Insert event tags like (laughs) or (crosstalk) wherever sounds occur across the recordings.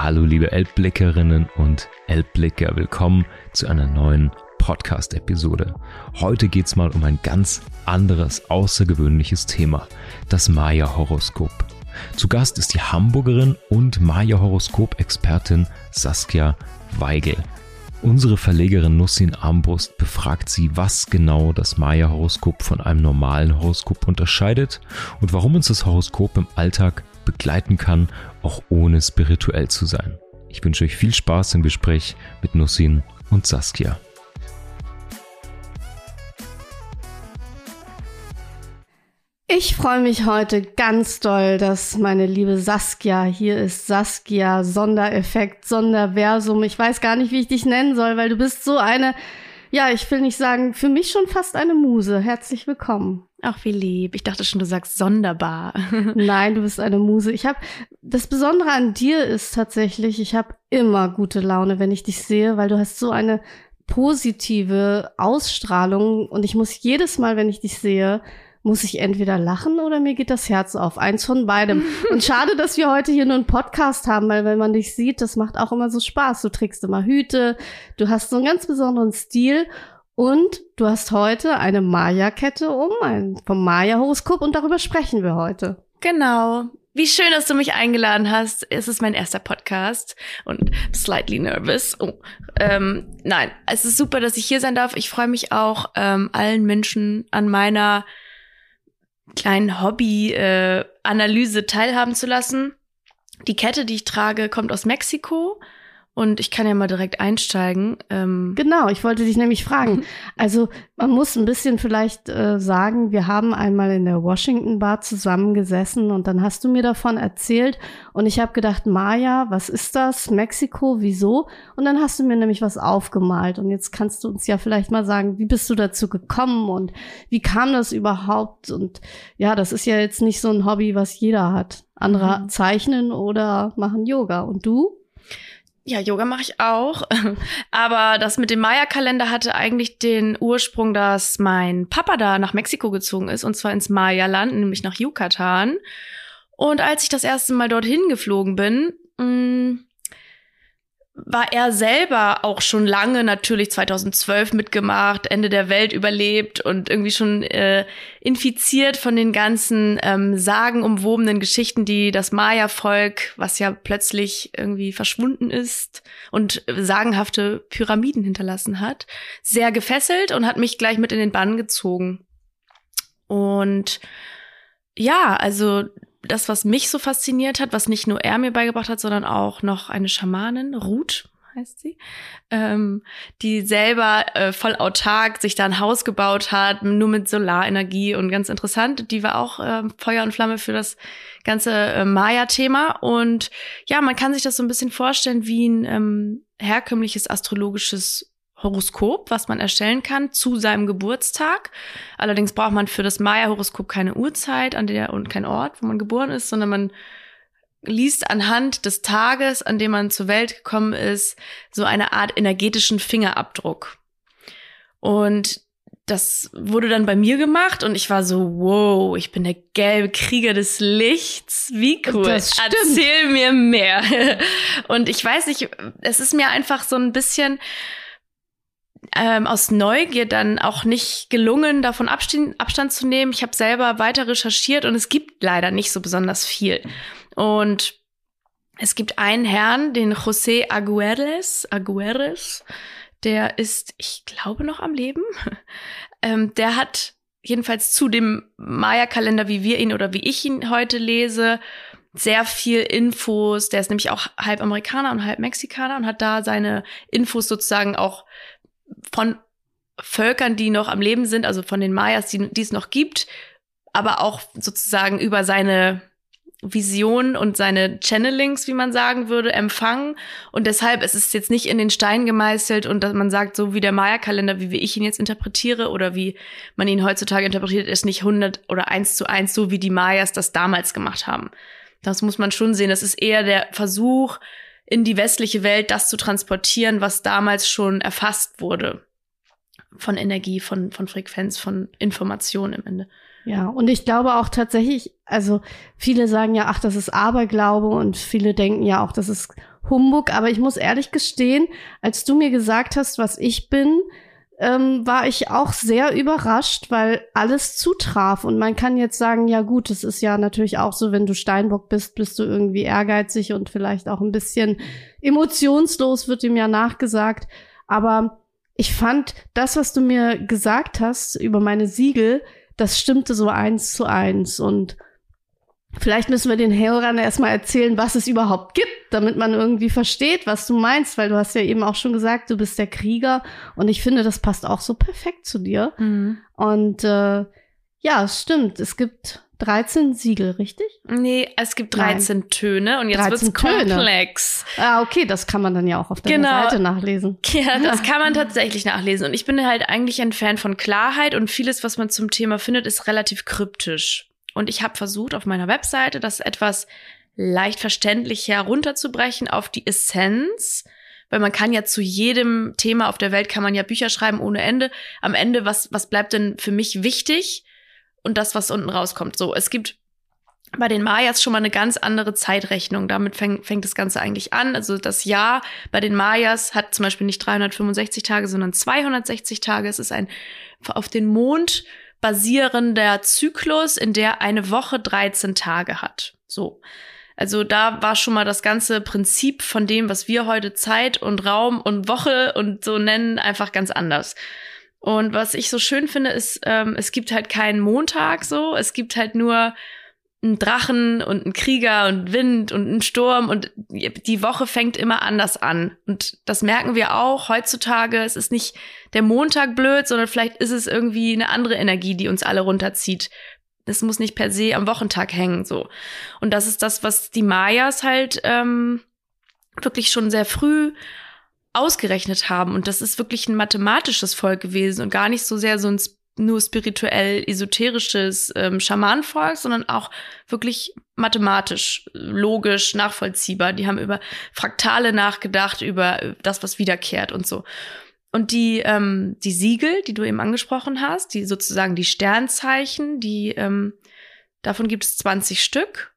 Hallo liebe Elbblickerinnen und Elbblicker, willkommen zu einer neuen Podcast-Episode. Heute geht's mal um ein ganz anderes, außergewöhnliches Thema, das Maya-Horoskop. Zu Gast ist die Hamburgerin und Maya-Horoskop-Expertin Saskia Weigel. Unsere Verlegerin Nussin Armbrust befragt sie, was genau das Maya-Horoskop von einem normalen Horoskop unterscheidet und warum uns das Horoskop im Alltag begleiten kann, auch ohne spirituell zu sein. Ich wünsche euch viel Spaß im Gespräch mit Nussin und Saskia. Ich freue mich heute ganz doll, dass meine liebe Saskia hier ist. Saskia, Sondereffekt, Sonderversum. Ich weiß gar nicht, wie ich dich nennen soll, weil du bist so eine, ja, ich will nicht sagen, für mich schon fast eine Muse. Herzlich willkommen. Ach, wie lieb. Ich dachte schon, du sagst sonderbar. (laughs) Nein, du bist eine Muse. Ich habe das Besondere an dir ist tatsächlich, ich habe immer gute Laune, wenn ich dich sehe, weil du hast so eine positive Ausstrahlung und ich muss jedes Mal, wenn ich dich sehe, muss ich entweder lachen oder mir geht das Herz auf. Eins von beidem. (laughs) Und schade, dass wir heute hier nur einen Podcast haben, weil wenn man dich sieht, das macht auch immer so Spaß. Du trägst immer Hüte, du hast so einen ganz besonderen Stil und du hast heute eine Maya-Kette um, ein, vom Maya-Horoskop und darüber sprechen wir heute. Genau. Wie schön, dass du mich eingeladen hast. Es ist mein erster Podcast und slightly nervous. Oh, ähm, nein, es ist super, dass ich hier sein darf. Ich freue mich auch, ähm, allen Menschen an meiner kleinen Hobby-Analyse äh, teilhaben zu lassen. Die Kette, die ich trage, kommt aus Mexiko. Und ich kann ja mal direkt einsteigen. Ähm genau, ich wollte dich nämlich fragen. (laughs) Also man muss ein bisschen vielleicht äh, sagen, wir haben einmal in der Washington Bar zusammengesessen und dann hast du mir davon erzählt und ich habe gedacht, Maya, was ist das? Mexiko, wieso? Und dann hast du mir nämlich was aufgemalt und jetzt kannst du uns ja vielleicht mal sagen, wie bist du dazu gekommen und wie kam das überhaupt? Und ja, das ist ja jetzt nicht so ein Hobby, was jeder hat. Andere mhm. zeichnen oder machen Yoga. Und du? Ja, Yoga mache ich auch. (laughs) Aber das mit dem Maya-Kalender hatte eigentlich den Ursprung, dass mein Papa da nach Mexiko gezogen ist, und zwar ins Maya-Land, nämlich nach Yucatan. Und als ich das erste Mal dorthin geflogen bin, mm, war er selber auch schon lange natürlich 2012 mitgemacht, Ende der Welt überlebt und irgendwie schon äh, infiziert von den ganzen ähm, sagenumwobenen Geschichten, die das Maya-Volk, was ja plötzlich irgendwie verschwunden ist und sagenhafte Pyramiden hinterlassen hat, sehr gefesselt und hat mich gleich mit in den Bann gezogen. Und ja, also das, was mich so fasziniert hat, was nicht nur er mir beigebracht hat, sondern auch noch eine Schamanin, Ruth heißt sie, ähm, die selber äh, voll autark sich da ein Haus gebaut hat, nur mit Solarenergie und ganz interessant. Die war auch äh, Feuer und Flamme für das ganze äh, Maya-Thema. Und ja, man kann sich das so ein bisschen vorstellen wie ein ähm, herkömmliches astrologisches Horoskop, was man erstellen kann zu seinem Geburtstag. Allerdings braucht man für das Maya-Horoskop keine Uhrzeit an der und kein Ort, wo man geboren ist, sondern man liest anhand des Tages, an dem man zur Welt gekommen ist, so eine Art energetischen Fingerabdruck. Und das wurde dann bei mir gemacht und ich war so, wow, ich bin der gelbe Krieger des Lichts. Wie cool. Erzähl mir mehr. (laughs) Und ich weiß nicht, es ist mir einfach so ein bisschen, ähm, aus Neugier dann auch nicht gelungen, davon Abstand, Abstand zu nehmen. Ich habe selber weiter recherchiert und es gibt leider nicht so besonders viel. Und es gibt einen Herrn, den José Agueres, Agueres, der ist, ich glaube, noch am Leben. (laughs) ähm, der hat jedenfalls zu dem Maya-Kalender, wie wir ihn oder wie ich ihn heute lese, sehr viel Infos. Der ist nämlich auch halb Amerikaner und halb Mexikaner und hat da seine Infos sozusagen auch von Völkern, die noch am Leben sind, also von den Mayas, die, die es noch gibt, aber auch sozusagen über seine Vision und seine Channelings, wie man sagen würde, empfangen. Und deshalb ist es jetzt nicht in den Stein gemeißelt und dass man sagt, so wie der Maya-Kalender, wie ich ihn jetzt interpretiere oder wie man ihn heutzutage interpretiert, ist nicht 100 oder 1 zu 1 so, wie die Mayas das damals gemacht haben. Das muss man schon sehen. Das ist eher der Versuch, in die westliche Welt das zu transportieren, was damals schon erfasst wurde von Energie, von, von Frequenz, von Information im Ende. Ja, und ich glaube auch tatsächlich, also viele sagen ja, ach, das ist Aberglaube und viele denken ja auch, das ist Humbug. Aber ich muss ehrlich gestehen, als du mir gesagt hast, was ich bin, ähm, war ich auch sehr überrascht, weil alles zutraf. Und man kann jetzt sagen, ja gut, es ist ja natürlich auch so, wenn du Steinbock bist, bist du irgendwie ehrgeizig und vielleicht auch ein bisschen emotionslos, wird ihm ja nachgesagt. Aber ich fand das, was du mir gesagt hast über meine Siegel, das stimmte so eins zu eins. Und Vielleicht müssen wir den Hörern erstmal erzählen, was es überhaupt gibt, damit man irgendwie versteht, was du meinst, weil du hast ja eben auch schon gesagt, du bist der Krieger und ich finde, das passt auch so perfekt zu dir. Mhm. Und äh, ja, es stimmt, es gibt 13 Siegel, richtig? Nee, es gibt 13 Nein. Töne und jetzt wird's komplex. Ah, okay, das kann man dann ja auch auf der genau. Seite nachlesen. Ja, das (laughs) kann man tatsächlich nachlesen. Und ich bin halt eigentlich ein Fan von Klarheit und vieles, was man zum Thema findet, ist relativ kryptisch. Und ich habe versucht, auf meiner Webseite das etwas leicht verständlich herunterzubrechen auf die Essenz. Weil man kann ja zu jedem Thema auf der Welt kann man ja Bücher schreiben ohne Ende. Am Ende, was, was bleibt denn für mich wichtig? Und das, was unten rauskommt. So, es gibt bei den Mayas schon mal eine ganz andere Zeitrechnung. Damit fängt, fängt das Ganze eigentlich an. Also das Jahr bei den Mayas hat zum Beispiel nicht 365 Tage, sondern 260 Tage. Es ist ein auf den Mond basierender Zyklus, in der eine Woche 13 Tage hat. So. Also da war schon mal das ganze Prinzip von dem, was wir heute Zeit und Raum und Woche und so nennen, einfach ganz anders. Und was ich so schön finde, ist, ähm, es gibt halt keinen Montag so, es gibt halt nur ein Drachen und ein Krieger und Wind und ein Sturm und die Woche fängt immer anders an. Und das merken wir auch heutzutage. Es ist nicht der Montag blöd, sondern vielleicht ist es irgendwie eine andere Energie, die uns alle runterzieht. Es muss nicht per se am Wochentag hängen, so. Und das ist das, was die Mayas halt ähm, wirklich schon sehr früh ausgerechnet haben. Und das ist wirklich ein mathematisches Volk gewesen und gar nicht so sehr so ein nur spirituell esoterisches ähm, Schamanenvolk, sondern auch wirklich mathematisch, logisch, nachvollziehbar. Die haben über Fraktale nachgedacht, über das, was wiederkehrt und so. Und die, ähm, die Siegel, die du eben angesprochen hast, die sozusagen die Sternzeichen, die, ähm, davon gibt es 20 Stück.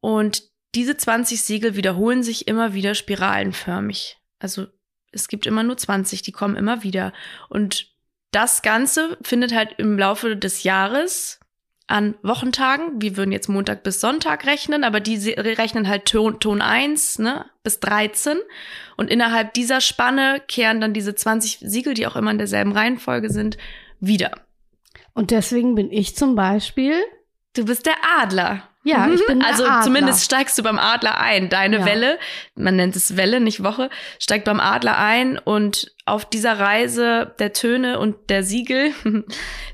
Und diese 20 Siegel wiederholen sich immer wieder spiralenförmig. Also es gibt immer nur 20, die kommen immer wieder. Und das Ganze findet halt im Laufe des Jahres an Wochentagen, wir würden jetzt Montag bis Sonntag rechnen, aber die rechnen halt Ton, Ton 1 ne, bis 13. Und innerhalb dieser Spanne kehren dann diese 20 Siegel, die auch immer in derselben Reihenfolge sind, wieder. Und deswegen bin ich zum Beispiel. Du bist der Adler. Ja, ich bin Also zumindest steigst du beim Adler ein. Deine ja. Welle, man nennt es Welle, nicht Woche, steigt beim Adler ein und auf dieser Reise der Töne und der Siegel (laughs)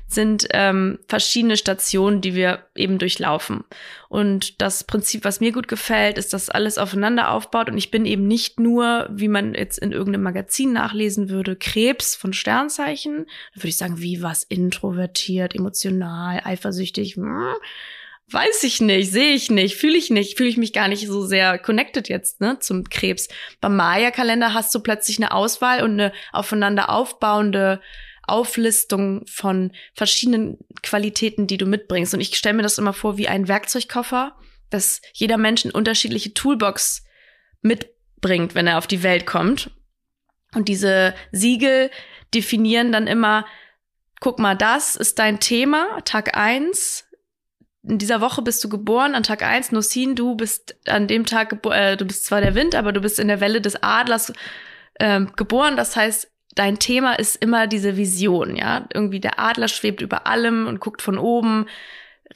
sind ähm, verschiedene Stationen, die wir eben durchlaufen. Und das Prinzip, was mir gut gefällt, ist, dass alles aufeinander aufbaut und ich bin eben nicht nur, wie man jetzt in irgendeinem Magazin nachlesen würde, Krebs von Sternzeichen. Da würde ich sagen, wie was introvertiert, emotional, eifersüchtig. Hm Weiß ich nicht, sehe ich nicht, fühle ich nicht, fühle ich mich gar nicht so sehr connected jetzt ne, zum Krebs. Beim Maya-Kalender hast du plötzlich eine Auswahl und eine aufeinander aufbauende Auflistung von verschiedenen Qualitäten, die du mitbringst. Und ich stelle mir das immer vor wie ein Werkzeugkoffer, dass jeder Mensch eine unterschiedliche Toolbox mitbringt, wenn er auf die Welt kommt. Und diese Siegel definieren dann immer, guck mal, das ist dein Thema, Tag eins in dieser Woche bist du geboren, an Tag eins. Nosin, du bist an dem Tag, äh, du bist zwar der Wind, aber du bist in der Welle des Adlers äh, geboren. Das heißt, dein Thema ist immer diese Vision, ja. Irgendwie der Adler schwebt über allem und guckt von oben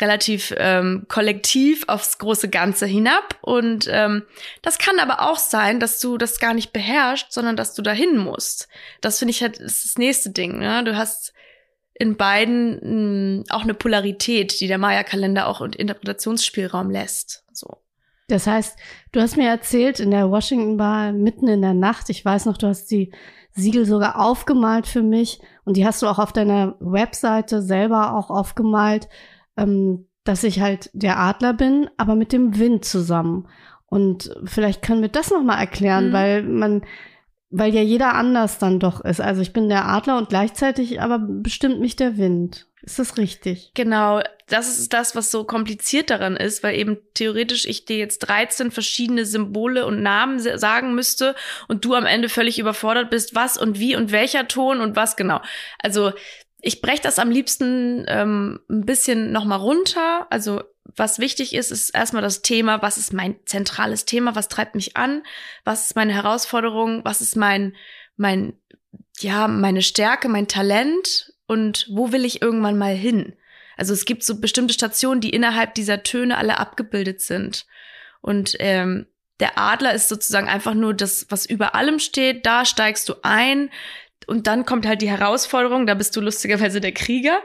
relativ ähm, kollektiv aufs große Ganze hinab. Und ähm, das kann aber auch sein, dass du das gar nicht beherrschst, sondern dass du dahin musst. Das finde ich halt ist das nächste Ding. Ne? Du hast in beiden mh, hm, auch eine Polarität, die der Maya-Kalender auch und Interpretationsspielraum lässt. So. Das heißt, du hast mir erzählt, in der Washington Bar mitten in der Nacht, ich weiß noch, du hast die Siegel sogar aufgemalt für mich und die hast du auch auf deiner Webseite selber auch aufgemalt, ähm, dass ich halt der Adler bin, aber mit dem Wind zusammen. Und vielleicht können wir das nochmal erklären, mhm. weil man, weil ja jeder anders dann doch ist. Also ich bin der Adler und gleichzeitig aber bestimmt mich der Wind. Ist das richtig? Genau. das ist das, was so kompliziert daran ist, weil eben theoretisch ich dir jetzt 13 verschiedene Symbole und Namen sagen müsste und du am Ende völlig überfordert bist, was und wie und welcher Ton und was genau. Also ich breche das am liebsten ähm, ein bisschen nochmal runter. Also was wichtig ist, ist erstmal das Thema, was ist mein zentrales Thema, was treibt mich an, was ist meine Herausforderung, was ist mein, mein, ja, meine Stärke, mein Talent und wo will ich irgendwann mal hin? Also es gibt so bestimmte Stationen, die innerhalb dieser Töne alle abgebildet sind. Und ähm, der Adler ist sozusagen einfach nur das, was über allem steht. Da steigst du ein und dann kommt halt die Herausforderung. Da bist du lustigerweise der Krieger.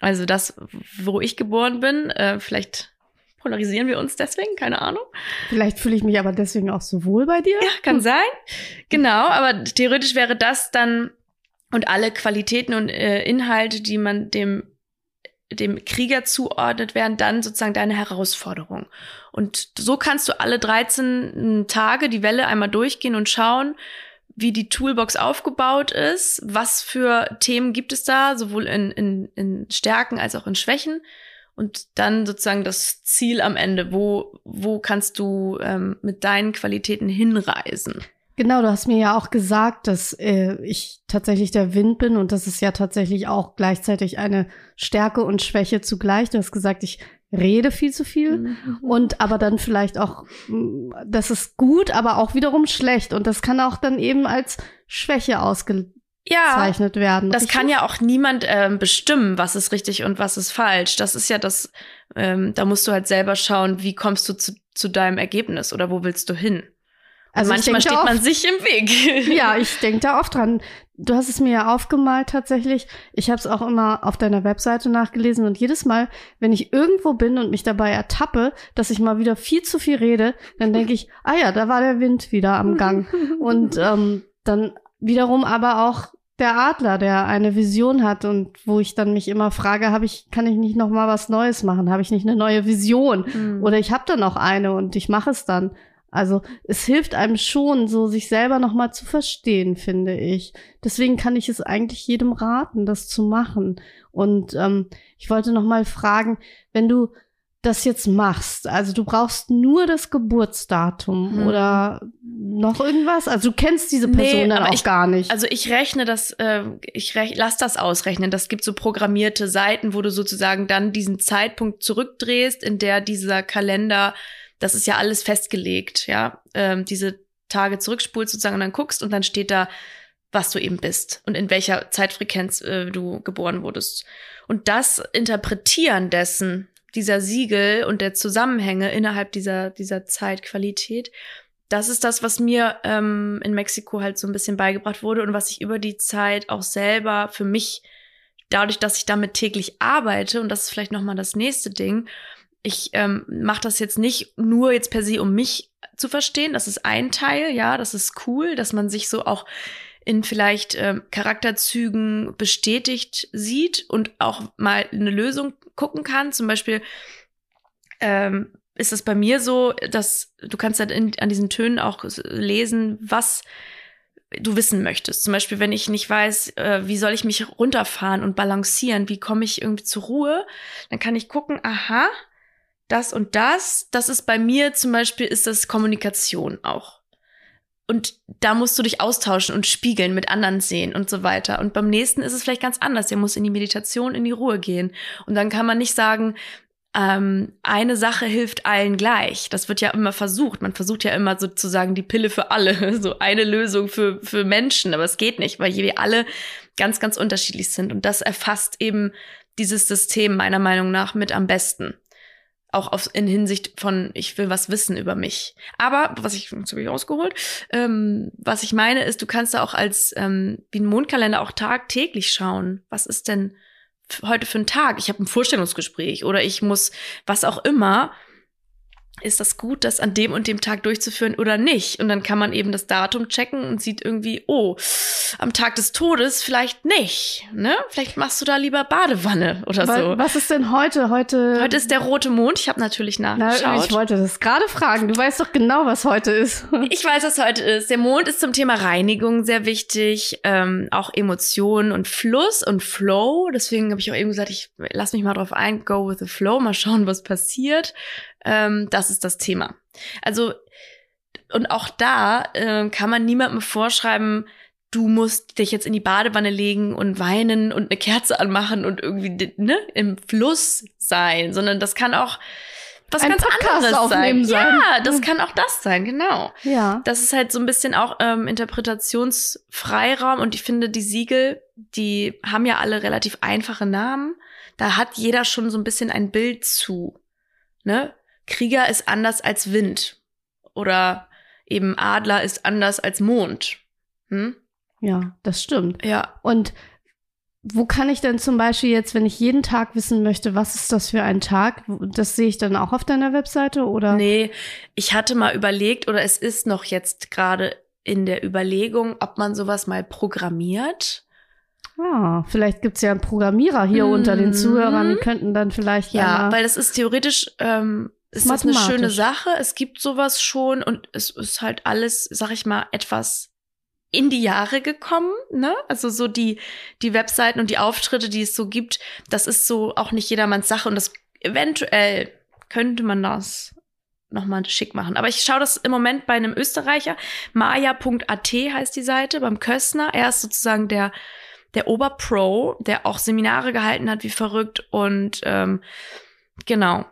Also das, wo ich geboren bin. Äh, vielleicht polarisieren wir uns deswegen, keine Ahnung. Vielleicht fühle ich mich aber deswegen auch so wohl bei dir. Ja, kann sein. Genau, aber theoretisch wäre das dann und alle Qualitäten und äh, Inhalte, die man dem dem Krieger zuordnet, wären dann sozusagen deine Herausforderung. Und so kannst du alle 13 Tage die Welle einmal durchgehen und schauen, wie die Toolbox aufgebaut ist, was für Themen gibt es da, sowohl in, in, in Stärken als auch in Schwächen. Und dann sozusagen das Ziel am Ende, wo, wo kannst du ähm, mit deinen Qualitäten hinreisen? Genau, du hast mir ja auch gesagt, dass äh, ich tatsächlich der Wind bin und das ist ja tatsächlich auch gleichzeitig eine Stärke und Schwäche zugleich. Du hast gesagt, ich rede viel zu viel mhm. und aber dann vielleicht auch, mm, das ist gut, aber auch wiederum schlecht und das kann auch dann eben als Schwäche ausgezeichnet ja, werden. Das kann ja auch niemand ähm, bestimmen, was ist richtig und was ist falsch. Das ist ja das, ähm, da musst du halt selber schauen, wie kommst du zu, zu deinem Ergebnis oder wo willst du hin. Also manchmal steht man sich im Weg. (laughs) ja, ich denke da oft dran. Du hast es mir ja aufgemalt tatsächlich. Ich habe es auch immer auf deiner Webseite nachgelesen und jedes Mal, wenn ich irgendwo bin und mich dabei ertappe, dass ich mal wieder viel zu viel rede, dann denke ich, (laughs) ah ja, da war der Wind wieder am Gang. (laughs) und ähm, dann wiederum aber auch der Adler, der eine Vision hat und wo ich dann mich immer frage, habe ich, kann ich nicht noch mal was Neues machen? Habe ich nicht eine neue Vision? Mhm. Oder ich habe da noch eine und ich mache es dann. Also es hilft einem schon, so sich selber nochmal zu verstehen, finde ich. Deswegen kann ich es eigentlich jedem raten, das zu machen. Und ähm, ich wollte nochmal fragen, wenn du das jetzt machst, also du brauchst nur das Geburtsdatum hm. oder noch irgendwas? Also du kennst diese Person nee, dann auch ich, gar nicht. Also ich rechne das, äh, ich rech, lass das ausrechnen. Das gibt so programmierte Seiten, wo du sozusagen dann diesen Zeitpunkt zurückdrehst, in der dieser Kalender das ist ja alles festgelegt, ja, ähm, diese Tage zurückspulst sozusagen und dann guckst und dann steht da, was du eben bist und in welcher Zeitfrequenz äh, du geboren wurdest. Und das Interpretieren dessen, dieser Siegel und der Zusammenhänge innerhalb dieser, dieser Zeitqualität, das ist das, was mir ähm, in Mexiko halt so ein bisschen beigebracht wurde und was ich über die Zeit auch selber für mich, dadurch, dass ich damit täglich arbeite, und das ist vielleicht nochmal das nächste Ding, ich ähm, mache das jetzt nicht nur jetzt per se, um mich zu verstehen. Das ist ein Teil, ja, das ist cool, dass man sich so auch in vielleicht ähm, Charakterzügen bestätigt sieht und auch mal eine Lösung gucken kann. Zum Beispiel ähm, ist es bei mir so, dass du kannst dann in, an diesen Tönen auch lesen, was du wissen möchtest. Zum Beispiel, wenn ich nicht weiß, äh, wie soll ich mich runterfahren und balancieren, wie komme ich irgendwie zur Ruhe, dann kann ich gucken, aha, das und das. Das ist bei mir zum Beispiel, ist das Kommunikation auch. Und da musst du dich austauschen und spiegeln, mit anderen sehen und so weiter. Und beim nächsten ist es vielleicht ganz anders. Der muss in die Meditation, in die Ruhe gehen. Und dann kann man nicht sagen, ähm, eine Sache hilft allen gleich. Das wird ja immer versucht. Man versucht ja immer sozusagen die Pille für alle, (laughs) so eine Lösung für, für Menschen. Aber es geht nicht, weil wir alle ganz, ganz unterschiedlich sind. Und das erfasst eben dieses System meiner Meinung nach mit am besten auch auf, in Hinsicht von, ich will was wissen über mich. Aber, was ich, jetzt habe ich ausgeholt, ähm, was ich meine ist, du kannst da auch als, ähm, wie ein Mondkalender auch tagtäglich schauen. Was ist denn heute für ein Tag? Ich habe ein Vorstellungsgespräch oder ich muss, was auch immer. Ist das gut, das an dem und dem Tag durchzuführen oder nicht? Und dann kann man eben das Datum checken und sieht irgendwie, oh, am Tag des Todes vielleicht nicht. Ne? Vielleicht machst du da lieber Badewanne oder Wa- so. Was ist denn heute? Heute, Heute ist der rote Mond. Ich habe natürlich Na, nachgeschaut. ich wollte das gerade fragen. Du weißt doch genau, was heute ist. (laughs) Ich weiß, was heute ist. Der Mond ist zum Thema Reinigung sehr wichtig, ähm, auch Emotionen und Fluss und Flow. Deswegen habe ich auch eben gesagt, ich lass mich mal drauf ein, go with the flow, mal schauen, was passiert. Ähm, das ist das Thema. Also und auch da ähm, kann man niemandem vorschreiben, du musst dich jetzt in die Badewanne legen und weinen und eine Kerze anmachen und irgendwie ne, im Fluss sein, sondern das kann auch was Ein ganz Podcast anderes sein. sein. Ja, das kann auch das sein, genau Ja. das ist halt so ein bisschen auch ähm, Interpretationsfreiraum und ich finde, die Siegel, die haben ja alle relativ einfache Namen. Da hat jeder schon so ein bisschen ein Bild zu. Ne? Krieger ist anders als Wind. Oder eben Adler ist anders als Mond. Hm? Ja, das stimmt. Ja. Und wo kann ich denn zum Beispiel jetzt, wenn ich jeden Tag wissen möchte, was ist das für ein Tag, das sehe ich dann auch auf deiner Webseite oder? Nee, ich hatte mal überlegt, oder es ist noch jetzt gerade in der Überlegung, ob man sowas mal programmiert. Ah, vielleicht gibt's ja einen Programmierer hier Mhm. unter den Zuhörern, die könnten dann vielleicht Ja, weil das ist theoretisch ähm, ist das eine schöne Sache. Es gibt sowas schon und es ist halt alles, sag ich mal, etwas in die Jahre gekommen, ne? Also so die die Webseiten und die Auftritte, die es so gibt, das ist so auch nicht jedermanns Sache und das eventuell könnte man das noch mal schick machen. Aber ich schaue das im Moment bei einem Österreicher, maya.at heißt die Seite, beim Köstner. Er ist sozusagen der der Oberpro, der auch Seminare gehalten hat wie verrückt und ähm, genau.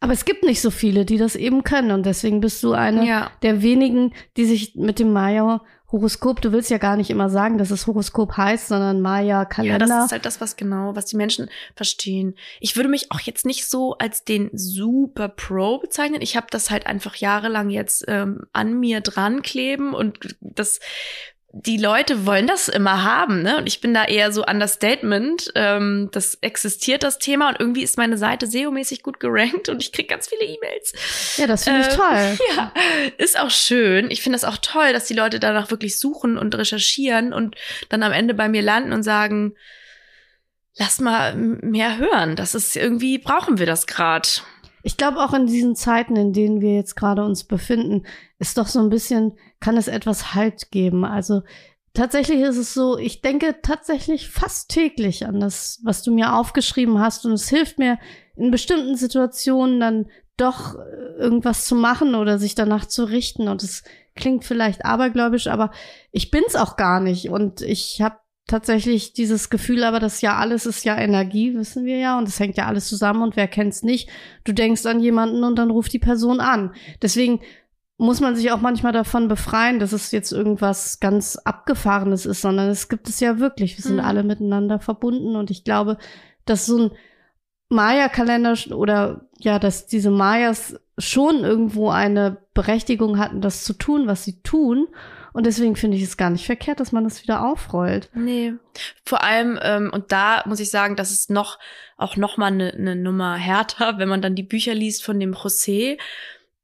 Aber es gibt nicht so viele, die das eben können und deswegen bist du eine Ja. der wenigen, die sich mit dem Maya-Horoskop, du willst ja gar nicht immer sagen, dass es Horoskop heißt, sondern Ja, Maya-Kalender. das ist halt das, was genau, was die Menschen verstehen. Ich würde mich auch jetzt nicht so als den Super Pro bezeichnen. Ich habe das halt einfach jahrelang jetzt ähm, an mir dran kleben und das die Leute wollen das immer haben, ne? Und ich bin da eher so Understatement. Ähm, das existiert das Thema und irgendwie ist meine Seite SEO-mäßig gut gerankt und ich krieg ganz viele E-Mails. ja, das finde ich Ähm, toll. (laughs) Ja, ist auch schön. Ich finde es auch toll, dass die Leute danach wirklich suchen und recherchieren und dann am Ende bei mir landen und sagen, lass mal mehr hören. Das ist irgendwie, brauchen wir das gerade. Ich glaube auch in diesen Zeiten, in denen wir jetzt gerade uns befinden, ist doch so ein bisschen, kann es etwas Halt geben. Also tatsächlich ist es so, ich denke tatsächlich fast täglich an das, was du mir aufgeschrieben hast. Und es hilft mir in bestimmten Situationen dann doch äh, irgendwas zu machen oder sich danach zu richten. Und es klingt vielleicht abergläubisch, aber ich bin's auch gar nicht. Und ich habe tatsächlich dieses Gefühl, aber das ja alles ist ja Energie, wissen wir ja, und es hängt ja alles zusammen und wer kennt's nicht? Du denkst an jemanden und dann ruft die Person an. Deswegen muss man sich auch manchmal davon befreien, dass es jetzt irgendwas ganz Abgefahrenes ist, sondern es gibt es ja wirklich. Wir sind Mhm. alle miteinander verbunden und ich glaube, dass so ein Maya-Kalender oder ja, dass diese Mayas schon irgendwo eine Berechtigung hatten, das zu tun, was sie tun. Und deswegen finde ich es gar nicht verkehrt, dass man das wieder aufrollt. Nee. Vor allem, ähm, und da muss ich sagen, das ist noch, auch noch mal eine ne Nummer härter, wenn man dann die Bücher liest von dem José,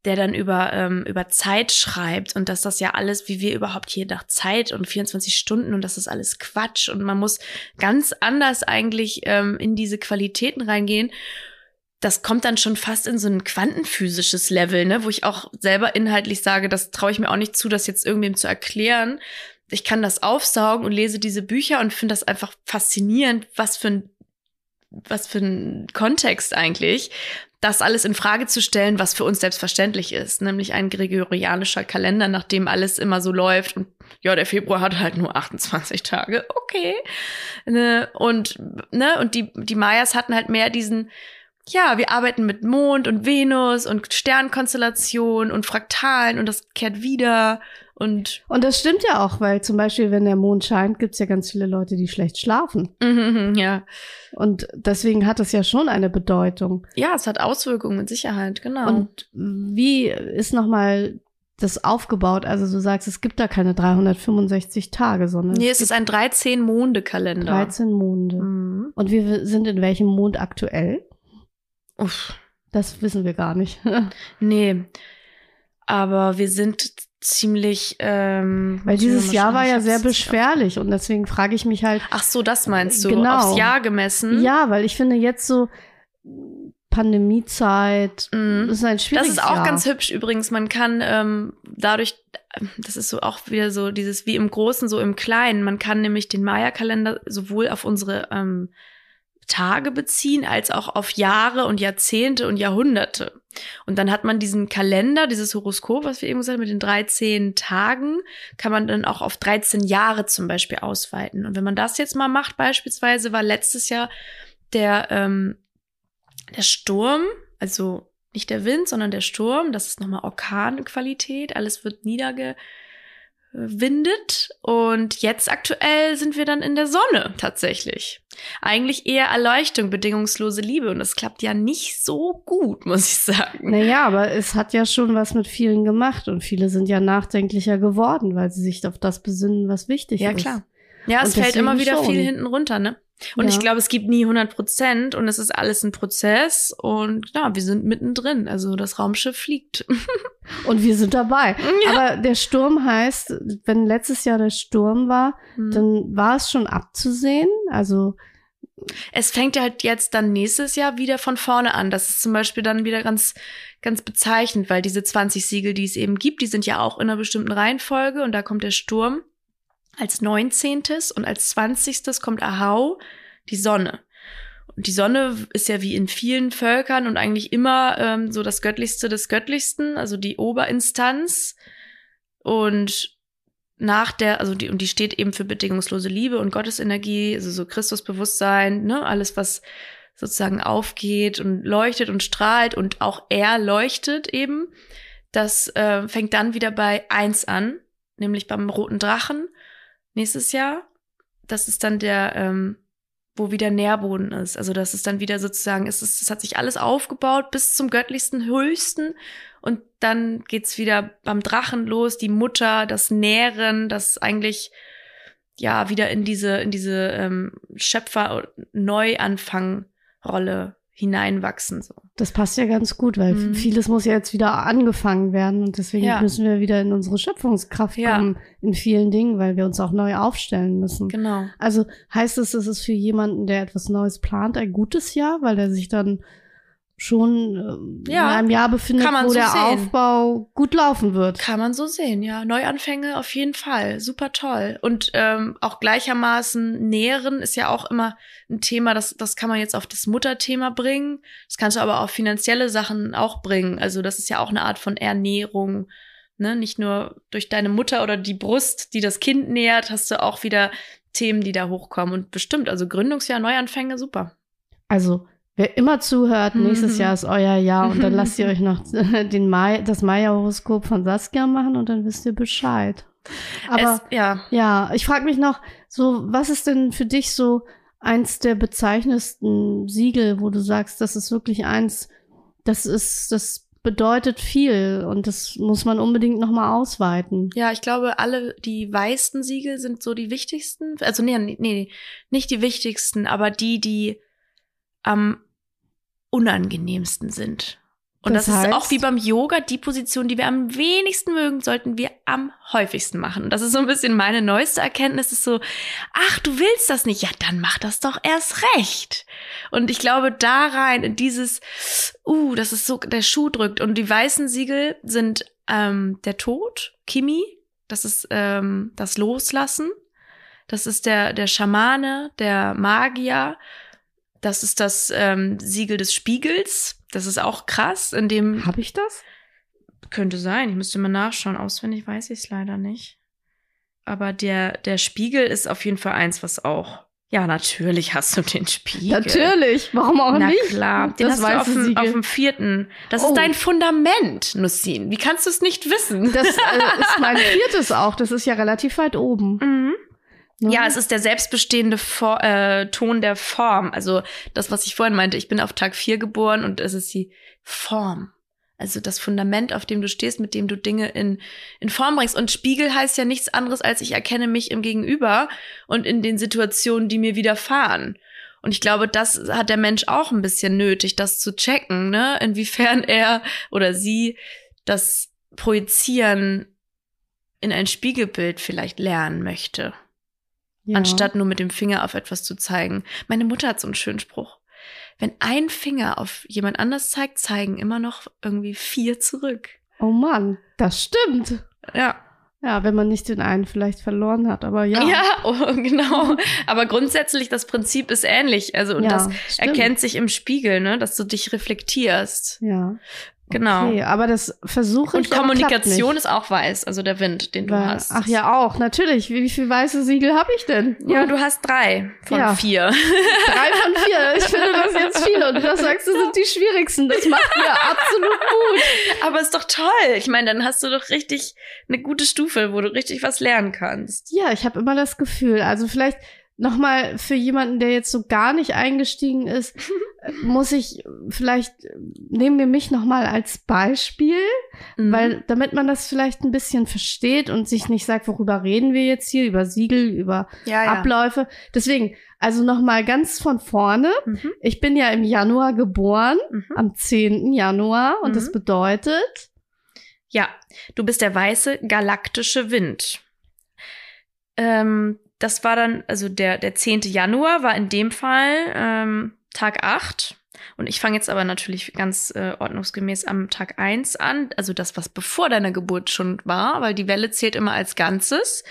der dann über, ähm, über Zeit schreibt und dass das ja alles, wie wir überhaupt hier nach Zeit und 24 Stunden und das ist alles Quatsch und man muss ganz anders eigentlich ähm, in diese Qualitäten reingehen. Das kommt dann schon fast in so ein quantenphysisches Level, ne, wo ich auch selber inhaltlich sage, das traue ich mir auch nicht zu, das jetzt irgendwem zu erklären. Ich kann das aufsaugen und lese diese Bücher und finde das einfach faszinierend, was für ein was für ein Kontext eigentlich, das alles in Frage zu stellen, was für uns selbstverständlich ist, nämlich ein gregorianischer Kalender, nach dem alles immer so läuft und ja, der Februar hat halt nur 28 Tage, okay. Ne, und ne, und die die Mayas hatten halt mehr diesen ja, wir arbeiten mit Mond und Venus und Sternkonstellation und Fraktalen und das kehrt wieder und Und das stimmt ja auch, weil zum Beispiel, wenn der Mond scheint, gibt es ja ganz viele Leute, die schlecht schlafen. mhm, (laughs) ja. Und deswegen hat es ja schon eine Bedeutung. Ja, es hat Auswirkungen mit Sicherheit, genau. Und wie ist nochmal das aufgebaut? Also du sagst, es gibt da keine 365 Tage, sondern Nee, es es ist ein 13-Monde-Kalender. 13 Monde. Mhm. Und wir sind in welchem Mond aktuell? Uff, Das wissen wir gar nicht. (laughs) Nee. Aber wir sind ziemlich. Ähm, Weil dieses Jahr war ja sehr beschwerlich und deswegen frage ich mich halt, Ach so, das meinst du? Genau. Aufs Jahr gemessen? ja, weil ich finde jetzt so Pandemiezeit Mhm. ist ein Das schwieriges ist auch Jahr. ganz hübsch übrigens. Man kann ähm, dadurch, das ist so auch wieder so dieses wie im Großen, so im Kleinen. Man kann nämlich den Maya-Kalender sowohl auf unsere ähm, Tage beziehen, als auch auf Jahre und Jahrzehnte und Jahrhunderte. Und dann hat man diesen Kalender, dieses Horoskop, was wir eben gesagt haben, mit den 13 Tagen, kann man dann auch auf 13 Jahre zum Beispiel ausweiten. Und wenn man das jetzt mal macht, beispielsweise war letztes Jahr der, ähm, der Sturm, also nicht der Wind, sondern der Sturm, das ist nochmal Orkanqualität, alles wird niedergewindet. Und jetzt aktuell sind wir dann in der Sonne tatsächlich. Eigentlich eher Erleuchtung, bedingungslose Liebe. Und das klappt ja nicht so gut, (laughs) muss ich sagen. Naja, aber es hat ja schon was mit vielen gemacht und viele sind ja nachdenklicher geworden, weil sie sich auf das besinnen, was wichtig Ja, ist. klar. Ja, es Und fällt immer wieder schon. viel hinten runter, ne? Und Ja. ich glaube, es gibt nie 100 Prozent und es ist alles ein Prozess und ja, wir sind mittendrin. Also das Raumschiff fliegt. (laughs) Und wir sind dabei. (laughs) Ja. Aber der Sturm heißt, wenn letztes Jahr der Sturm war, Hm. dann war es schon abzusehen. Also Es fängt ja halt jetzt dann nächstes Jahr wieder von vorne an. Das ist zum Beispiel dann wieder ganz, ganz bezeichnend, weil diese 20 Siegel, die es eben gibt, die sind ja auch in einer bestimmten Reihenfolge und da kommt der Sturm als 19. und als 20. kommt Ahau, die Sonne. Die Sonne ist ja wie in vielen Völkern und eigentlich immer ähm, so das Göttlichste des Göttlichsten, also die Oberinstanz. Und nach der, also die, und die steht eben für bedingungslose Liebe und Gottesenergie, also so Christusbewusstsein, ne, alles, was sozusagen aufgeht und leuchtet und strahlt und auch er leuchtet eben. Das äh, fängt dann wieder bei eins an, nämlich beim roten Drachen nächstes Jahr. Das ist dann der, ähm, wo wieder Nährboden ist. Also das ist dann wieder sozusagen, es, ist, es hat sich alles aufgebaut bis zum göttlichsten, höchsten. Und dann geht's wieder beim Drachen los, die Mutter, das Nähren, das eigentlich ja wieder in diese, in diese ähm, Schöpfer-Neuanfang-Rolle hineinwachsen. So. das passt ja ganz gut, weil Mhm. vieles muss ja jetzt wieder angefangen werden und deswegen Ja. müssen wir wieder in unsere Schöpfungskraft Ja. kommen in vielen Dingen, weil wir uns auch neu aufstellen müssen. Genau. Also heißt es, es ist für jemanden, der etwas Neues plant, ein gutes Jahr, weil er sich dann schon ähm, Ja, in einem Jahr befindet, wo so der sehen. Aufbau gut laufen wird. Kann man so sehen, ja. Neuanfänge auf jeden Fall. Super toll. Und ähm, auch gleichermaßen Nähren ist ja auch immer ein Thema, das, das kann man jetzt auf das Mutterthema bringen. Das kannst du aber auf finanzielle Sachen auch bringen. Also das ist ja auch eine Art von Ernährung. Ne? Nicht nur durch deine Mutter oder die Brust, die das Kind nährt, hast du auch wieder Themen, die da hochkommen. Und bestimmt, also Gründungsjahr, Neuanfänge, super. Also wer immer zuhört, nächstes. Jahr (laughs) ist euer Jahr und dann lasst ihr euch noch (laughs) (laughs) den Mai, das Maya-Horoskop von Saskia machen und dann wisst ihr Bescheid. Aber es, ja, Ja, ich frage mich noch, so, was ist denn für dich so eins der bezeichnendsten Siegel, wo du sagst, das ist wirklich eins, das ist, das bedeutet viel und das muss man unbedingt nochmal ausweiten. Ja, ich glaube, alle die weißen Siegel sind so die wichtigsten. Also nee, nee, nee, nicht die wichtigsten, aber die, die am unangenehmsten sind. Und das, Das ist heißt? auch wie beim Yoga, die Position, die wir am wenigsten mögen, sollten wir am häufigsten machen. Und das ist so ein bisschen meine neueste Erkenntnis, ist so, ach, du willst das nicht, ja, dann mach das doch erst recht. Und ich glaube, da rein in dieses, uh, das ist so, der Schuh drückt. Und die weißen Siegel sind ähm, der Tod, Kimi, das ist ähm, das Loslassen, das ist der, der Schamane, der Magier, das ist das ähm, Siegel des Spiegels. Das ist auch krass, in dem Habe ich das? könnte sein. Ich müsste mal nachschauen. Auswendig weiß ich es leider nicht. Aber der, der Spiegel ist auf jeden Fall eins, was auch. Ja, natürlich hast du den Spiegel. Natürlich, warum auch Na nicht? klar, den das hast du auf dem, auf dem vierten. Das Oh. ist dein Fundament, Nussin. Wie kannst du es nicht wissen? Das äh, ist mein (laughs) viertes auch, das ist ja relativ weit oben. Mhm. Ja, es ist der selbstbestehende For äh, Ton der Form. Also das, was ich vorhin meinte, ich bin auf Tag vier geboren und es ist die Form. Also das Fundament, auf dem du stehst, mit dem du Dinge in, in Form bringst. Und Spiegel heißt ja nichts anderes, als ich erkenne mich im Gegenüber und in den Situationen, die mir widerfahren. Und ich glaube, das hat der Mensch auch ein bisschen nötig, das zu checken, ne? Inwiefern (laughs) er oder sie das Projizieren in ein Spiegelbild vielleicht lernen möchte. Ja. Anstatt nur mit dem Finger auf etwas zu zeigen. Meine Mutter hat so einen schönen Spruch. Wenn ein Finger auf jemand anders zeigt, zeigen immer noch irgendwie vier zurück. Oh Mann, das stimmt. Ja. Ja, wenn man nicht den einen vielleicht verloren hat, aber ja. Ja, (laughs) oh, genau. Aber grundsätzlich, das Prinzip ist ähnlich. Also, und Ja, das stimmt. erkennt sich im Spiegel, ne, dass du dich reflektierst. Ja. Genau. Okay, aber das versuche Und ich. klappt Kommunikation ist auch weiß, also der Wind, den du Weil- hast. Ach ja, auch, natürlich. Wie, wie viele weiße Siegel habe ich denn? Ja, du hast drei von Ja. vier. (laughs) Drei von vier. Ich finde das jetzt viel. Und das sagst du, sind die schwierigsten. Das macht mir (laughs) absolut Mut. Aber ist doch toll. Ich meine, dann hast du doch richtig eine gute Stufe, wo du richtig was lernen kannst. Ja, ich habe immer das Gefühl. Also vielleicht nochmal für jemanden, der jetzt so gar nicht eingestiegen ist, (laughs) muss ich vielleicht, nehmen wir mich nochmal als Beispiel, Mhm. weil damit man das vielleicht ein bisschen versteht und sich nicht sagt, worüber reden wir jetzt hier, über Siegel, über ja, ja. Abläufe. Deswegen, also nochmal ganz von vorne. Mhm. Ich bin ja im Januar geboren, Mhm. am 10. Januar und Mhm. das bedeutet, Ja, du bist der weiße galaktische Wind. Ähm, das war dann, also der, der 10. Januar war in dem Fall ähm, Tag 8. Und ich fange jetzt aber natürlich ganz äh, ordnungsgemäß am Tag 1 an. Also das, was bevor deiner Geburt schon war, weil die Welle zählt immer als Ganzes.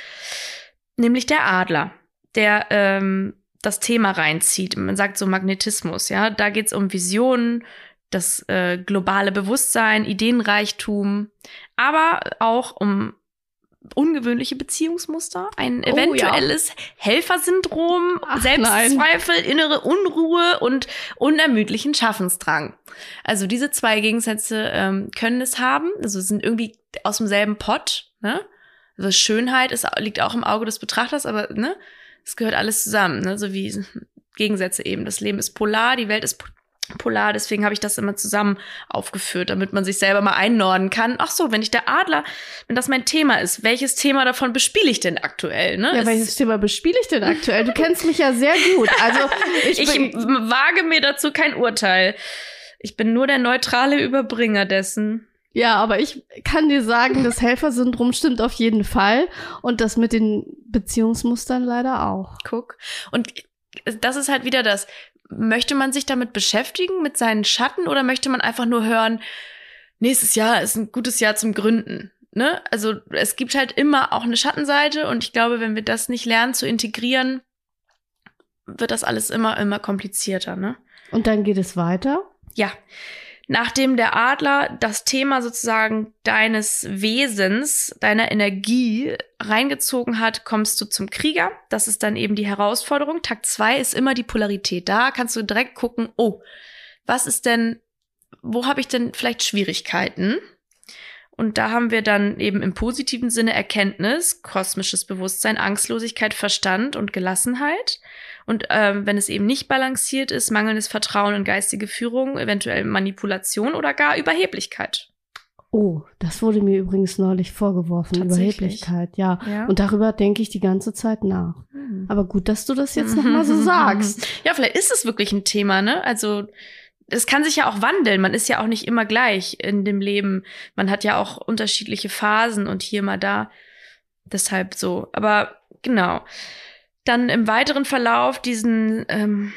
Nämlich der Adler, der ähm, das Thema reinzieht. Man sagt so Magnetismus, ja. Da geht's um Visionen, das äh, globale Bewusstsein, Ideenreichtum, aber auch um ungewöhnliche Beziehungsmuster, ein Oh, ja. eventuelles Helfersyndrom, Ach, Selbstzweifel, innere Unruhe und unermüdlichen Schaffensdrang. Also diese zwei Gegensätze ähm, können es haben, also sind irgendwie aus demselben Pott. Ne? Also Schönheit ist, liegt auch im Auge des Betrachters, aber ne, es gehört alles zusammen, ne? so wie Gegensätze eben. Das Leben ist polar, die Welt ist polar, deswegen habe ich das immer zusammen aufgeführt, damit man sich selber mal einnorden kann. Ach so, wenn ich der Adler, wenn das mein Thema ist, welches Thema davon bespiele ich denn aktuell? Ne? ja, Es- welches Thema bespiele ich denn aktuell? Du kennst mich ja sehr gut. Also ich, ich wage mir dazu kein Urteil. Ich bin nur der neutrale Überbringer dessen. ja, aber ich kann dir sagen, das Helfersyndrom stimmt auf jeden Fall und das mit den Beziehungsmustern leider auch. Guck. Und das ist halt wieder das. Möchte man sich damit beschäftigen, mit seinen Schatten, oder möchte man einfach nur hören, nächstes Jahr ist ein gutes Jahr zum Gründen? Ne? Also es gibt halt immer auch eine Schattenseite und ich glaube, wenn wir das nicht lernen zu integrieren, wird das alles immer, immer komplizierter, ne? Und dann geht es weiter. Ja, nachdem der Adler das Thema sozusagen deines Wesens, deiner Energie reingezogen hat, kommst du zum Krieger. Das ist dann eben die Herausforderung. Tag zwei ist immer die Polarität. Da kannst du direkt gucken, oh, was ist denn, wo habe ich denn vielleicht Schwierigkeiten? Und da haben wir dann eben im positiven Sinne Erkenntnis, kosmisches Bewusstsein, Angstlosigkeit, Verstand und Gelassenheit. Und ähm, wenn es eben nicht balanciert ist, mangelndes Vertrauen in geistige Führung, eventuell Manipulation oder gar Überheblichkeit. Oh, das wurde mir übrigens neulich vorgeworfen? Überheblichkeit, ja. Ja. Und darüber denke ich die ganze Zeit nach. Aber gut, dass du das jetzt nochmal so (laughs) sagst. Ja, vielleicht ist es wirklich ein Thema, ne? Also es kann sich ja auch wandeln. Man ist ja auch nicht immer gleich in dem Leben. Man hat ja auch unterschiedliche Phasen und hier mal da. Deshalb so. Aber genau. Dann im weiteren Verlauf diesen, ähm,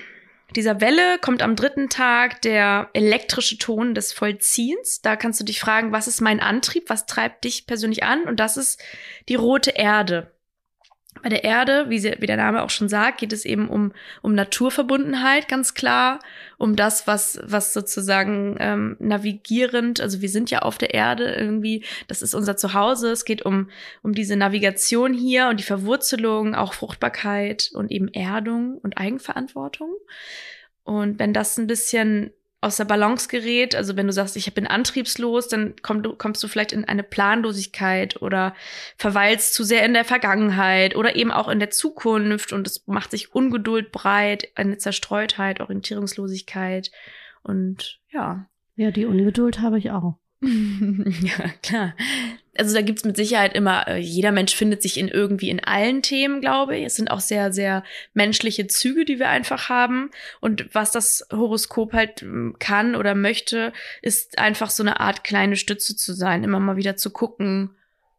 dieser Welle kommt am dritten Tag der elektrische Ton des Vollziehens. Da kannst du dich fragen, was ist mein Antrieb? Was treibt dich persönlich an? Und das ist die rote Erde. Bei der Erde, wie, sie, wie der Name auch schon sagt, geht es eben um, um Naturverbundenheit, ganz klar, um das, was, was sozusagen ähm, navigierend, also wir sind ja auf der Erde irgendwie, das ist unser Zuhause, es geht um, um diese Navigation hier und die Verwurzelung, auch Fruchtbarkeit und eben Erdung und Eigenverantwortung. Und wenn das ein bisschen aus der Balance gerät, also wenn du sagst, ich bin antriebslos, dann komm, kommst du vielleicht in eine Planlosigkeit oder verweilst zu sehr in der Vergangenheit oder eben auch in der Zukunft und es macht sich Ungeduld breit, eine Zerstreutheit, Orientierungslosigkeit und ja. Ja, die Ungeduld habe ich auch. (laughs) ja, klar. Also da gibt's mit Sicherheit immer, äh, jeder Mensch findet sich in irgendwie in allen Themen, glaube ich. Es sind auch sehr, sehr menschliche Züge, die wir einfach haben. Und was das Horoskop halt ähm, kann oder möchte, ist einfach so eine Art kleine Stütze zu sein, immer mal wieder zu gucken,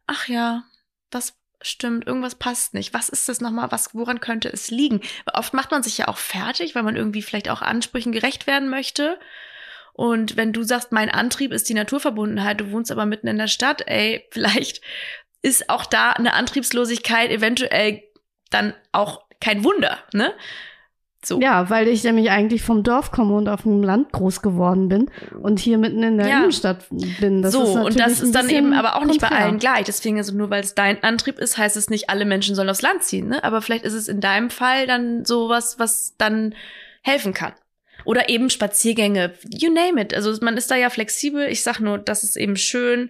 ach ja, das stimmt, irgendwas passt nicht. Was ist das nochmal? Was, woran könnte es liegen? Oft macht man sich ja auch fertig, weil man irgendwie vielleicht auch Ansprüchen gerecht werden möchte. Und wenn du sagst, mein Antrieb ist die Naturverbundenheit, du wohnst aber mitten in der Stadt, ey, (laughs) vielleicht ist auch da eine Antriebslosigkeit eventuell dann auch kein Wunder, ne? So. Ja, weil ich nämlich eigentlich vom Dorf komme und auf dem Land groß geworden bin und hier mitten in der ja. Innenstadt bin. Das so, und das ist dann eben aber auch nicht bei allen gleich. Deswegen, also nur weil es dein Antrieb ist, heißt es nicht, alle Menschen sollen aufs Land ziehen. Ne? Aber vielleicht ist es in deinem Fall dann sowas, was dann helfen kann. Oder eben Spaziergänge, you name it. Also man ist da ja flexibel. Ich sag nur, das ist eben schön,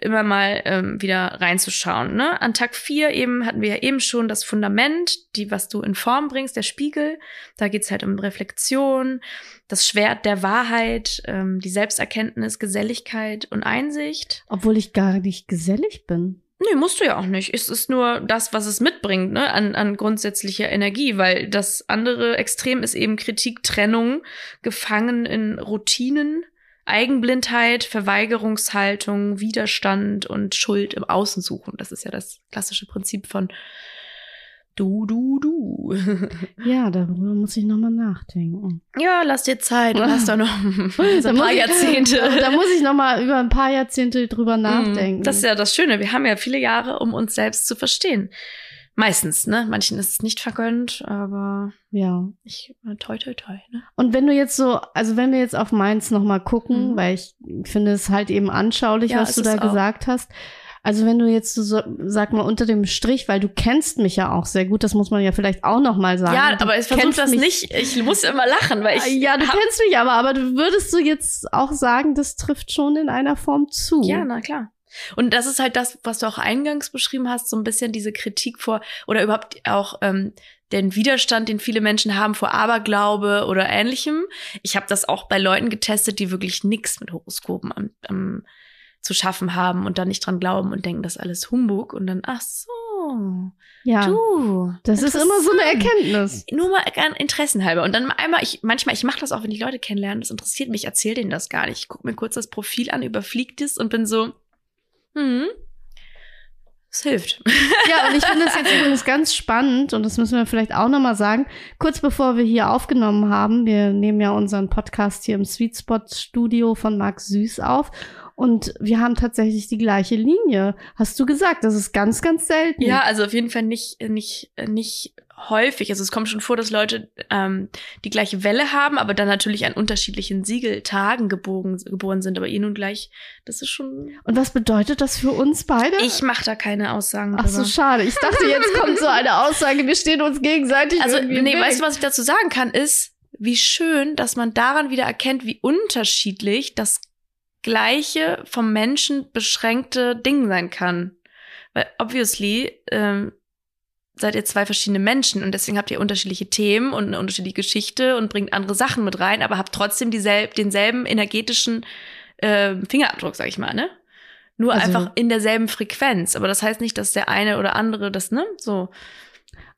immer mal ähm, wieder reinzuschauen. Ne? An Tag vier eben hatten wir ja eben schon das Fundament, die, was du in Form bringst, der Spiegel. Da geht's halt um Reflexion, das Schwert der Wahrheit, ähm, die Selbsterkenntnis, Geselligkeit und Einsicht. Obwohl ich gar nicht gesellig bin. Nee, musst du ja auch nicht. Es ist nur das, was es mitbringt, ne, an, an grundsätzlicher Energie, weil das andere Extrem ist eben Kritik, Trennung, gefangen in Routinen, Eigenblindheit, Verweigerungshaltung, Widerstand und Schuld im Außen suchen. Das ist ja das klassische Prinzip von Du, du, du. (laughs) ja, darüber muss ich nochmal nachdenken. Ja, lass dir Zeit. Du hast doch noch (laughs) ein paar Jahrzehnte. Ich, (laughs) da muss ich nochmal über ein paar Jahrzehnte drüber mhm. nachdenken. Das ist ja das Schöne. Wir haben ja viele Jahre, um uns selbst zu verstehen. Meistens, ne? Manchen ist es nicht vergönnt, aber ja. Ich äh, toi toi toi, ne? Und wenn du jetzt so, also wenn wir jetzt auf Mainz nochmal gucken, mhm. weil ich finde es halt eben anschaulich, ja, was du da gesagt hast. Also wenn du jetzt so, sag mal unter dem Strich, weil du kennst mich ja auch sehr gut, das muss man ja vielleicht auch noch mal sagen. Ja, aber ich versuche das mich, nicht. Ich muss immer lachen, weil ich ja, du kennst mich aber, aber du würdest du jetzt auch sagen, das trifft schon in einer Form zu. Ja, na klar. Und das ist halt das, was du auch eingangs beschrieben hast, so ein bisschen diese Kritik vor oder überhaupt auch ähm, den Widerstand, den viele Menschen haben vor Aberglaube oder ähnlichem. Ich habe das auch bei Leuten getestet, die wirklich nichts mit Horoskopen am, am zu schaffen haben und dann nicht dran glauben und denken, das ist alles Humbug und dann, ach so. Ja. Du. Das ist immer so eine Erkenntnis. Nur mal interessenhalber. Und dann einmal, ich, manchmal, ich mache das auch, wenn ich Leute kennenlerne, das interessiert mich, ich erzähle denen das gar nicht. Ich gucke mir kurz das Profil an, überfliegt es und bin so, hm, es hilft. (laughs) Ja, und ich finde es jetzt übrigens ganz spannend und das müssen wir vielleicht auch nochmal sagen. Kurz bevor wir hier aufgenommen haben, wir nehmen ja unseren Podcast hier im Sweet Spot Studio von Marc Süß auf und wir haben tatsächlich die gleiche Linie. Hast du gesagt, das ist ganz, ganz selten. Ja, also auf jeden Fall nicht, nicht, nicht häufig. Also es kommt schon vor, dass Leute ähm, die gleiche Welle haben, aber dann natürlich an unterschiedlichen Siegeltagen gebogen, geboren sind. Aber ihr nun gleich, das ist schon. Und was bedeutet das für uns beide? Ich mache da keine Aussagen. Ach so, schade. Ich dachte, jetzt (laughs) kommt so eine Aussage, wir stehen uns gegenseitig. Also, nee, weißt du, was ich dazu sagen kann, ist, wie schön, dass man daran wieder erkennt, wie unterschiedlich das gleiche vom Menschen beschränkte Ding sein kann. Weil obviously ähm, seid ihr zwei verschiedene Menschen und deswegen habt ihr unterschiedliche Themen und eine unterschiedliche Geschichte und bringt andere Sachen mit rein, aber habt trotzdem dieselb, denselben energetischen äh, Fingerabdruck, sag ich mal, ne? Nur also, einfach in derselben Frequenz. Aber das heißt nicht, dass der eine oder andere das, ne? So.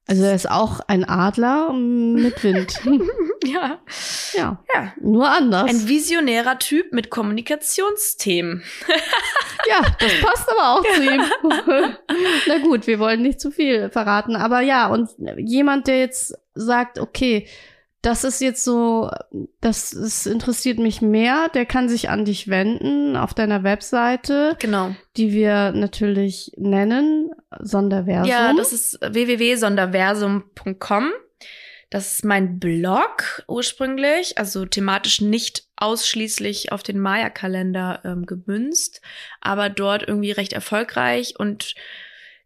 Also er ist auch ein Adler mit Wind. (laughs) ja. Ja. Ja. Nur anders. Ein visionärer Typ mit Kommunikationsthemen. (laughs) ja, das passt aber auch zu ihm. (laughs) Na gut, wir wollen nicht zu viel verraten. Aber ja, und jemand, der jetzt sagt, okay, das ist jetzt so, das ist, interessiert mich mehr. Der kann sich an dich wenden auf deiner Webseite. Genau. Die wir natürlich nennen, Sonderversum. Ja, das ist www.sonderversum.com. Das ist mein Blog ursprünglich, also thematisch nicht ausschließlich auf den Maya-Kalender ähm, gemünzt, aber dort irgendwie recht erfolgreich und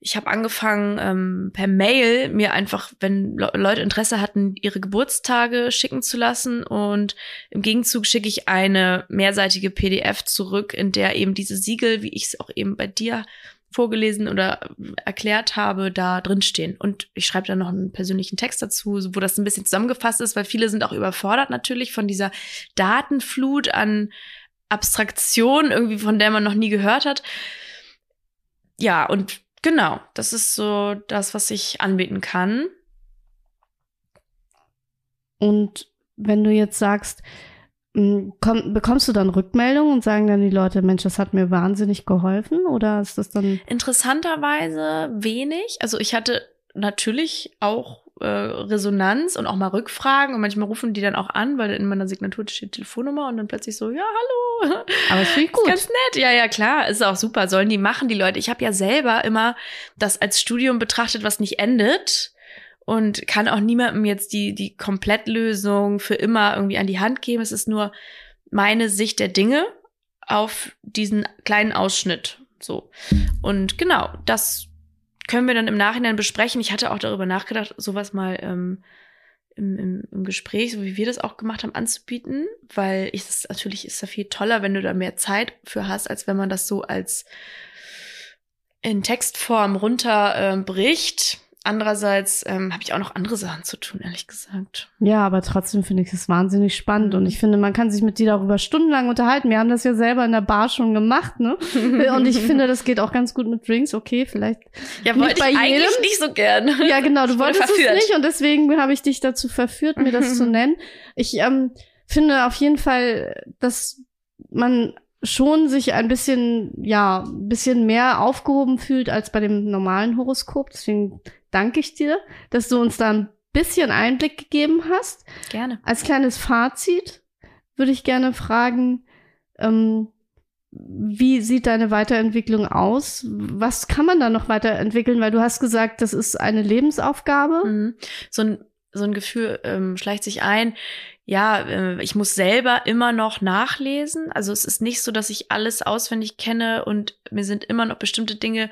ich habe angefangen, ähm, per Mail mir einfach, wenn Le Leute Interesse hatten, ihre Geburtstage schicken zu lassen. Und im Gegenzug schicke ich eine mehrseitige PDF zurück, in der eben diese Siegel, wie ich es auch eben bei dir vorgelesen oder erklärt habe, da drinstehen. Und ich schreibe da noch einen persönlichen Text dazu, wo das ein bisschen zusammengefasst ist, weil viele sind auch überfordert natürlich von dieser Datenflut an Abstraktion, irgendwie von der man noch nie gehört hat ja, und genau, das ist so das, was ich anbieten kann. Und wenn du jetzt sagst, hm, komm, bekommst du dann Rückmeldungen und sagen dann die Leute, Mensch, das hat mir wahnsinnig geholfen? Oder ist das dann. Interessanterweise wenig. Also ich hatte natürlich auch äh, Resonanz und auch mal Rückfragen und manchmal rufen die dann auch an, weil in meiner Signatur steht Telefonnummer und dann plötzlich so, ja, hallo. Aber es finde ich (laughs) gut. Ganz nett. Ja, ja, klar. Ist auch super. Sollen die machen, die Leute. Ich habe ja selber immer das als Studium betrachtet, was nicht endet und kann auch niemandem jetzt die, die Komplettlösung für immer irgendwie an die Hand geben. Es ist nur meine Sicht der Dinge auf diesen kleinen Ausschnitt. So. Und genau, das können wir dann im Nachhinein besprechen. Ich hatte auch darüber nachgedacht, sowas mal ähm, im, im, im Gespräch, so wie wir das auch gemacht haben, anzubieten, weil ich das natürlich ist ja viel toller, wenn du da mehr Zeit für hast, als wenn man das so als in Textform runterbricht. Ähm, Andererseits ähm, habe ich auch noch andere Sachen zu tun, ehrlich gesagt. Ja, aber trotzdem finde ich es wahnsinnig spannend und ich finde, man kann sich mit dir darüber stundenlang unterhalten. Wir haben das ja selber in der Bar schon gemacht, ne? (laughs) und ich finde, das geht auch ganz gut mit Drinks. Okay, vielleicht ja, nicht bei ich jedem. eigentlich nicht so gern. Ja, genau, du wolltest verführt. es nicht und deswegen habe ich dich dazu verführt, mir das zu (laughs) nennen. Ich ähm, finde auf jeden Fall, dass man schon sich ein bisschen, ja, ein bisschen mehr aufgehoben fühlt als bei dem normalen Horoskop. Deswegen danke ich dir, dass du uns da ein bisschen Einblick gegeben hast. Gerne. Als kleines Fazit würde ich gerne fragen, ähm, wie sieht deine Weiterentwicklung aus? Was kann man da noch weiterentwickeln? Weil du hast gesagt, das ist eine Lebensaufgabe. Mhm. So ein so ein Gefühl ähm, schleicht sich ein. Ja, äh, ich muss selber immer noch nachlesen. Also es ist nicht so, dass ich alles auswendig kenne und mir sind immer noch bestimmte Dinge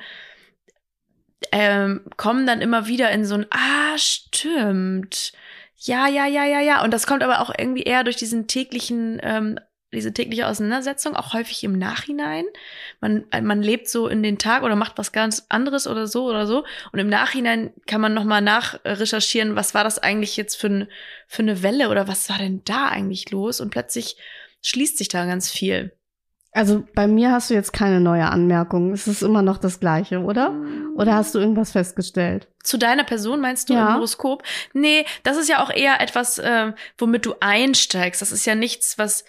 ähm, kommen dann immer wieder in so ein, ah, stimmt. Ja, ja, ja, ja, ja. Und das kommt aber auch irgendwie eher durch diesen täglichen, ähm, diese tägliche Auseinandersetzung, auch häufig im Nachhinein. Man, äh, man lebt so in den Tag oder macht was ganz anderes oder so oder so. Und im Nachhinein kann man nochmal nachrecherchieren, was war das eigentlich jetzt für, ein, für eine Welle oder was war denn da eigentlich los? Und plötzlich schließt sich da ganz viel. Also bei mir hast du jetzt keine neue Anmerkung. Es ist immer noch das Gleiche, oder? Oder hast du irgendwas festgestellt? Zu deiner Person meinst du ja. im Horoskop? Nee, das ist ja auch eher etwas, äh, womit du einsteigst. Das ist ja nichts, was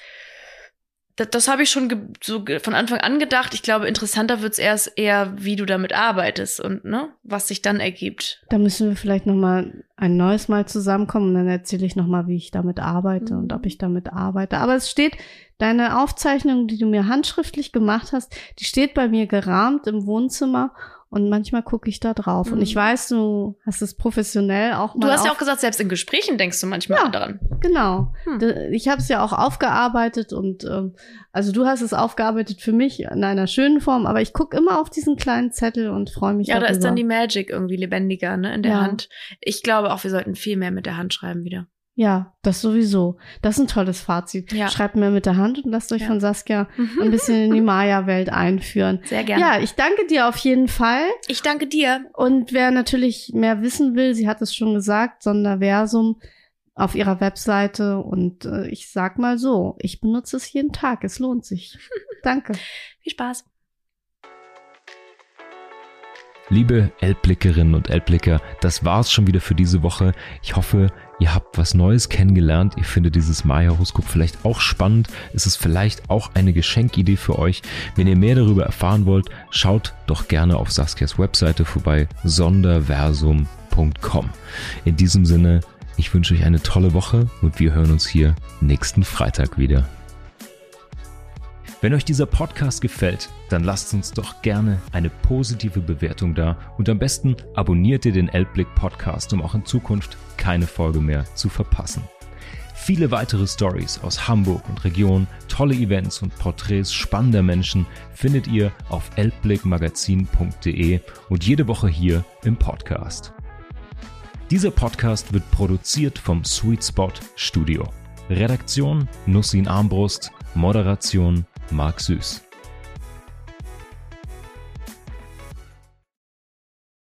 das, das habe ich schon so von Anfang an gedacht. Ich glaube, interessanter wird's erst eher, wie du damit arbeitest und ne, was sich dann ergibt. Da müssen wir vielleicht noch mal ein neues Mal zusammenkommen und dann erzähle ich noch mal, wie ich damit arbeite mhm. und ob ich damit arbeite. Aber es steht deine Aufzeichnung, die du mir handschriftlich gemacht hast, die steht bei mir gerahmt im Wohnzimmer und manchmal gucke ich da drauf. Mhm. Und ich mhm. weiß, du hast es professionell auch mal. Du hast ja auch gesagt, selbst in Gesprächen denkst du manchmal ja, daran. Genau. Hm. Ich habe es ja auch aufgearbeitet und ähm, also du hast es aufgearbeitet für mich in einer schönen Form, aber ich gucke immer auf diesen kleinen Zettel und freue mich. Ja, darüber. da ist dann die Magic irgendwie lebendiger, ne, in der ja. Hand. Ich glaube auch, wir sollten viel mehr mit der Hand schreiben wieder. Ja, das sowieso. Das ist ein tolles Fazit. Ja. Schreibt mir mit der Hand und lasst euch ja. von Saskia ein bisschen in die (laughs) Maya-Welt einführen. Sehr gerne. Ja, ich danke dir auf jeden Fall. Ich danke dir. Und wer natürlich mehr wissen will, sie hat es schon gesagt, Sonderversum auf ihrer Webseite. Und äh, ich sag mal so, ich benutze es jeden Tag. Es lohnt sich. (laughs) danke. Viel Spaß. Liebe Elbblickerinnen und Elbblicker, das war's schon wieder für diese Woche. Ich hoffe, ihr habt was Neues kennengelernt. Ihr findet dieses Maya-Horoskop vielleicht auch spannend. Es ist vielleicht auch eine Geschenkidee für euch. Wenn ihr mehr darüber erfahren wollt, schaut doch gerne auf Saskias Webseite vorbei, sonderversum.com. In diesem Sinne, ich wünsche euch eine tolle Woche und wir hören uns hier nächsten Freitag wieder. Wenn euch dieser Podcast gefällt, dann lasst uns doch gerne eine positive Bewertung da und am besten abonniert ihr den Elbblick Podcast, um auch in Zukunft keine Folge mehr zu verpassen. Viele weitere Stories aus Hamburg und Region, tolle Events und Porträts spannender Menschen findet ihr auf elbblickmagazin.de und jede Woche hier im Podcast. Dieser Podcast wird produziert vom Sweet Spot Studio. Redaktion Nussin Armbrust, Moderation Marc Süß.